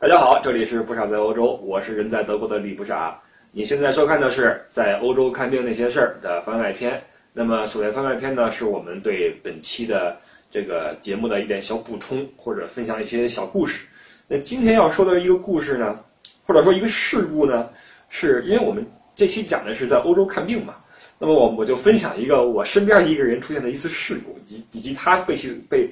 大家好，这里是不傻在欧洲，我是人在德国的李不傻。你现在收看的是在欧洲看病那些事儿的番外篇。那么所谓番外篇呢，是我们对本期的这个节目的一点小补充，或者分享一些小故事。那今天要说的一个故事呢，或者说一个事故呢，是因为我们这期讲的是在欧洲看病嘛。那么我我就分享一个我身边一个人出现的一次事故，以以及他被去被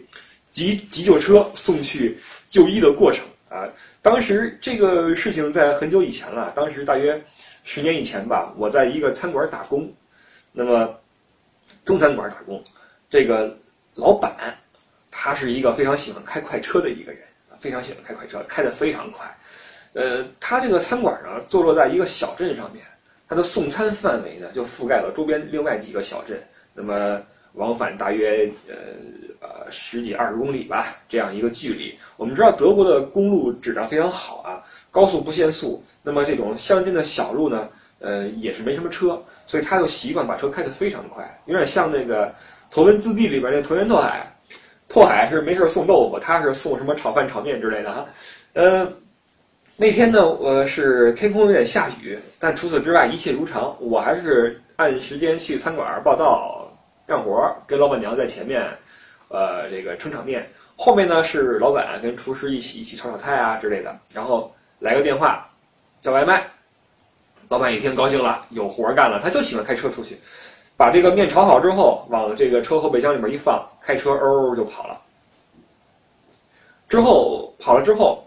急急救车送去就医的过程啊。当时这个事情在很久以前了，当时大约十年以前吧，我在一个餐馆打工，那么中餐馆打工，这个老板他是一个非常喜欢开快车的一个人，非常喜欢开快车，开得非常快。呃，他这个餐馆呢，坐落在一个小镇上面，他的送餐范围呢，就覆盖了周边另外几个小镇，那么往返大约呃。呃，十几二十公里吧，这样一个距离。我们知道德国的公路质量非常好啊，高速不限速。那么这种乡间的小路呢，呃，也是没什么车，所以他就习惯把车开得非常快，有点像那个《头文字 D》里边那拓元拓海。拓海是没事送豆腐，他是送什么炒饭、炒面之类的哈。呃，那天呢，我是天空有点下雨，但除此之外一切如常。我还是按时间去餐馆报道干活，跟老板娘在前面。呃，这个撑场面，后面呢是老板跟厨师一起一起炒炒菜啊之类的，然后来个电话，叫外卖，老板一听高兴了，有活干了，他就喜欢开车出去，把这个面炒好之后，往这个车后备箱里面一放，开车嗷就跑了。之后跑了之后，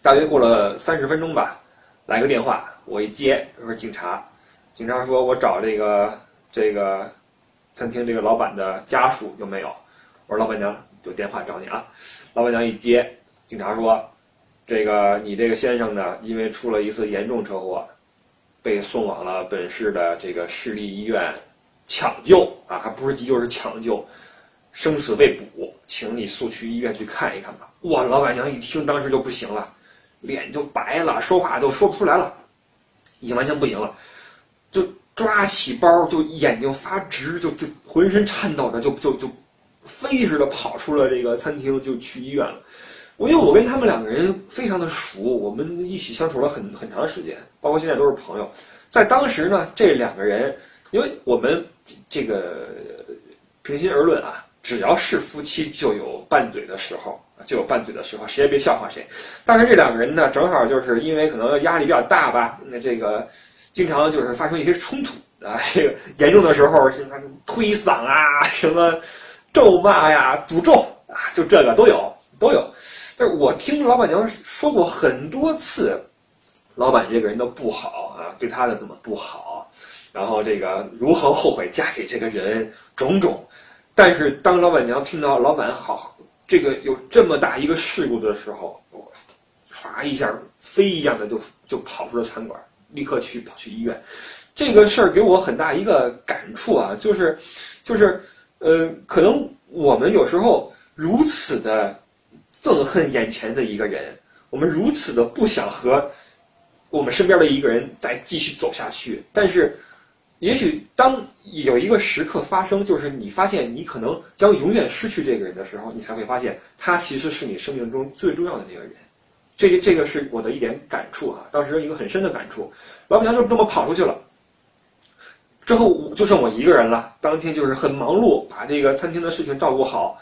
大约过了三十分钟吧，来个电话，我一接，说警察，警察说我找这个这个餐厅这个老板的家属有没有？我说老板娘有电话找你啊，老板娘一接，警察说，这个你这个先生呢，因为出了一次严重车祸，被送往了本市的这个市立医院抢救啊，还不是急救是抢救，生死未卜，请你速去医院去看一看吧。哇，老板娘一听当时就不行了，脸就白了，说话都说不出来了，已经完全不行了，就抓起包就眼睛发直，就就浑身颤抖着就就就。飞似的跑出了这个餐厅，就去医院了。我因为我跟他们两个人非常的熟，我们一起相处了很很长时间，包括现在都是朋友。在当时呢，这两个人，因为我们这个平心而论啊，只要是夫妻就有拌嘴的时候，就有拌嘴的时候，谁也别笑话谁。但是这两个人呢，正好就是因为可能压力比较大吧，那这个经常就是发生一些冲突啊，这个严重的时候是推搡啊 什么。咒骂呀，诅咒啊，就这个都有，都有。但是我听老板娘说过很多次，老板这个人的不好啊，对她的怎么不好，然后这个如何后悔嫁给这个人，种种。但是当老板娘听到老板好，这个有这么大一个事故的时候，唰一下飞一样的就就跑出了餐馆，立刻去跑去医院。这个事儿给我很大一个感触啊，就是，就是。呃，可能我们有时候如此的憎恨眼前的一个人，我们如此的不想和我们身边的一个人再继续走下去。但是，也许当有一个时刻发生，就是你发现你可能将永远失去这个人的时候，你才会发现他其实是你生命中最重要的那个人。这这个是我的一点感触啊，当时一个很深的感触。老板娘就这么跑出去了。之后就剩我一个人了，当天就是很忙碌，把这个餐厅的事情照顾好。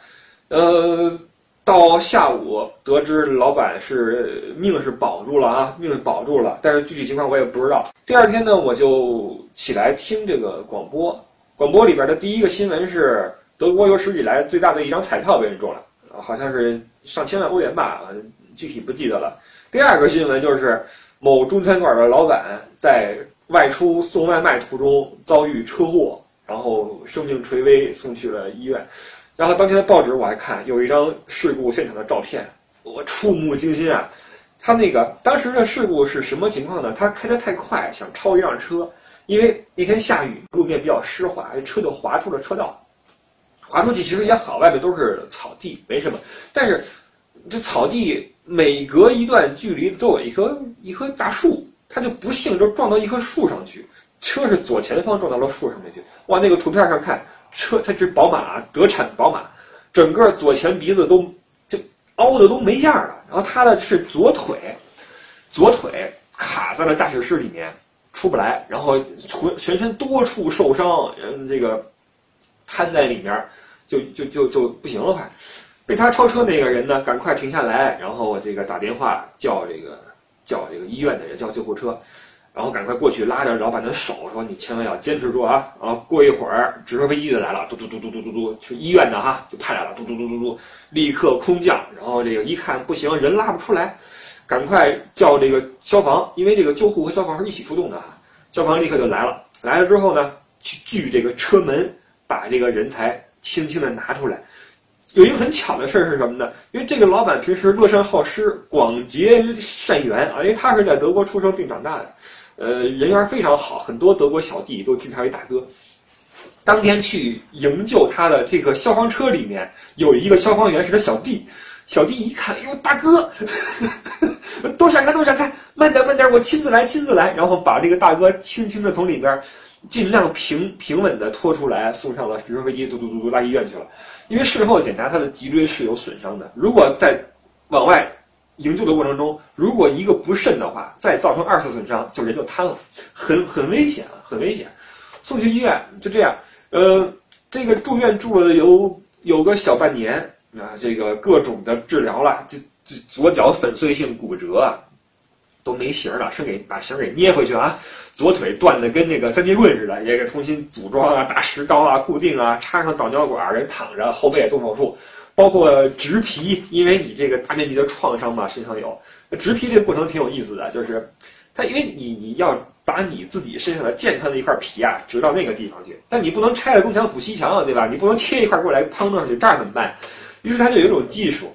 呃，到下午得知老板是命是保住了啊，命是保住了，但是具体情况我也不知道。第二天呢，我就起来听这个广播，广播里边的第一个新闻是德国有史以来最大的一张彩票被人中了，好像是上千万欧元吧，具体不记得了。第二个新闻就是某中餐馆的老板在。外出送外卖途中遭遇车祸，然后生命垂危，送去了医院。然后当天的报纸我还看有一张事故现场的照片，我触目惊心啊！他那个当时的事故是什么情况呢？他开得太快，想超一辆车，因为那天下雨，路面比较湿滑，车就滑出了车道。滑出去其实也好，外面都是草地，没什么。但是这草地每隔一段距离都有一棵一棵大树。他就不幸就撞到一棵树上去，车是左前方撞到了树上面去。哇，那个图片上看车，它是宝马，德产宝马，整个左前鼻子都就凹的都没样了。然后他的是左腿，左腿卡在了驾驶室里面，出不来，然后全全身多处受伤，嗯，这个瘫在里面，就就就就不行了，快。被他超车那个人呢，赶快停下来，然后这个打电话叫这个叫这个医院的人叫救护车，然后赶快过去拉着老板的手说：“你千万要坚持住啊！”然后过一会儿，直升飞机就来了，嘟嘟嘟嘟嘟嘟嘟，是医院的哈，就派来了，嘟嘟嘟嘟嘟，立刻空降，然后这个一看不行，人拉不出来，赶快叫这个消防，因为这个救护和消防是一起出动的哈，消防立刻就来了，来了之后呢，去锯这个车门，把这个人才轻轻的拿出来。有一个很巧的事儿是什么呢？因为这个老板平时乐善好施、广结善缘啊，因为他是在德国出生并长大的，呃，人缘非常好，很多德国小弟都敬他为大哥。当天去营救他的这个消防车里面有一个消防员是他小弟，小弟一看，哎呦，大哥，多闪开，多闪开，慢点，慢点，我亲自来，亲自来，然后把这个大哥轻轻的从里边。尽量平平稳的拖出来，送上了直升飞机，嘟嘟嘟嘟拉医院去了。因为事后检查他的脊椎是有损伤的，如果在往外营救的过程中，如果一个不慎的话，再造成二次损伤，就人就瘫了，很很危险啊，很危险。送去医院就这样，呃，这个住院住了有有个小半年啊，这个各种的治疗了，这这左脚粉碎性骨折啊。都没形了，是给把形给捏回去啊！左腿断的跟那个三节棍似的，也给重新组装啊，打石膏啊，固定啊，插上导尿管，人躺着，后背也动手术，包括植皮，因为你这个大面积的创伤嘛，身上有植皮这个过程挺有意思的，就是它因为你你要把你自己身上的健康的一块皮啊植到那个地方去，但你不能拆了东墙补西墙啊，对吧？你不能切一块过来碰上去，这儿怎么办？于是他就有一种技术，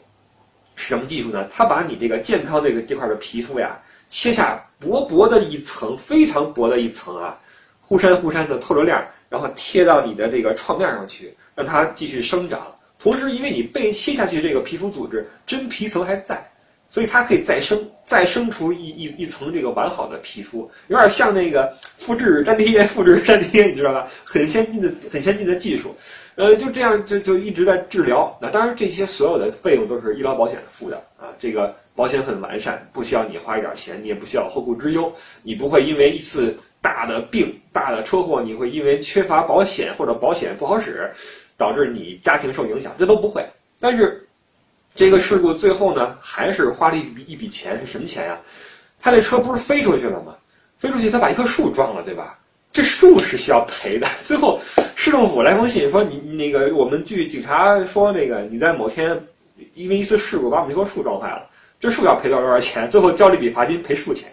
是什么技术呢？他把你这个健康这个这块的皮肤呀。切下薄薄的一层，非常薄的一层啊，忽闪忽闪的透着亮，然后贴到你的这个创面上去，让它继续生长。同时，因为你被切下去这个皮肤组织真皮层还在，所以它可以再生，再生出一一一层这个完好的皮肤，有点像那个复制粘贴，复制粘贴，你知道吧？很先进的、很先进的技术。呃，就这样就就一直在治疗。那当然，这些所有的费用都是医疗保险付的啊。这个保险很完善，不需要你花一点钱，你也不需要后顾之忧。你不会因为一次大的病、大的车祸，你会因为缺乏保险或者保险不好使，导致你家庭受影响，这都不会。但是，这个事故最后呢，还是花了一笔一笔钱，是什么钱呀？他那车不是飞出去了吗？飞出去，他把一棵树撞了，对吧？这树是需要赔的。最后，市政府来封信说：“你那个，我们据警察说，那个你在某天因为一次事故把我们这棵树撞坏了，这树要赔多少多少钱？最后交了一笔罚金赔树钱，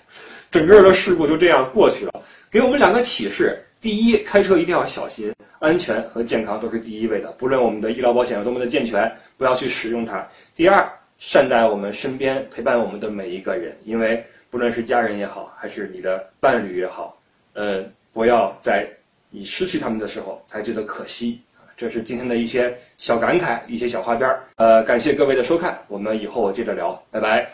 整个的事故就这样过去了。给我们两个启示：第一，开车一定要小心，安全和健康都是第一位的。不论我们的医疗保险有多么的健全，不要去使用它。第二，善待我们身边陪伴我们的每一个人，因为不论是家人也好，还是你的伴侣也好，呃。”不要在你失去他们的时候才觉得可惜啊！这是今天的一些小感慨，一些小花边儿。呃，感谢各位的收看，我们以后接着聊，拜拜。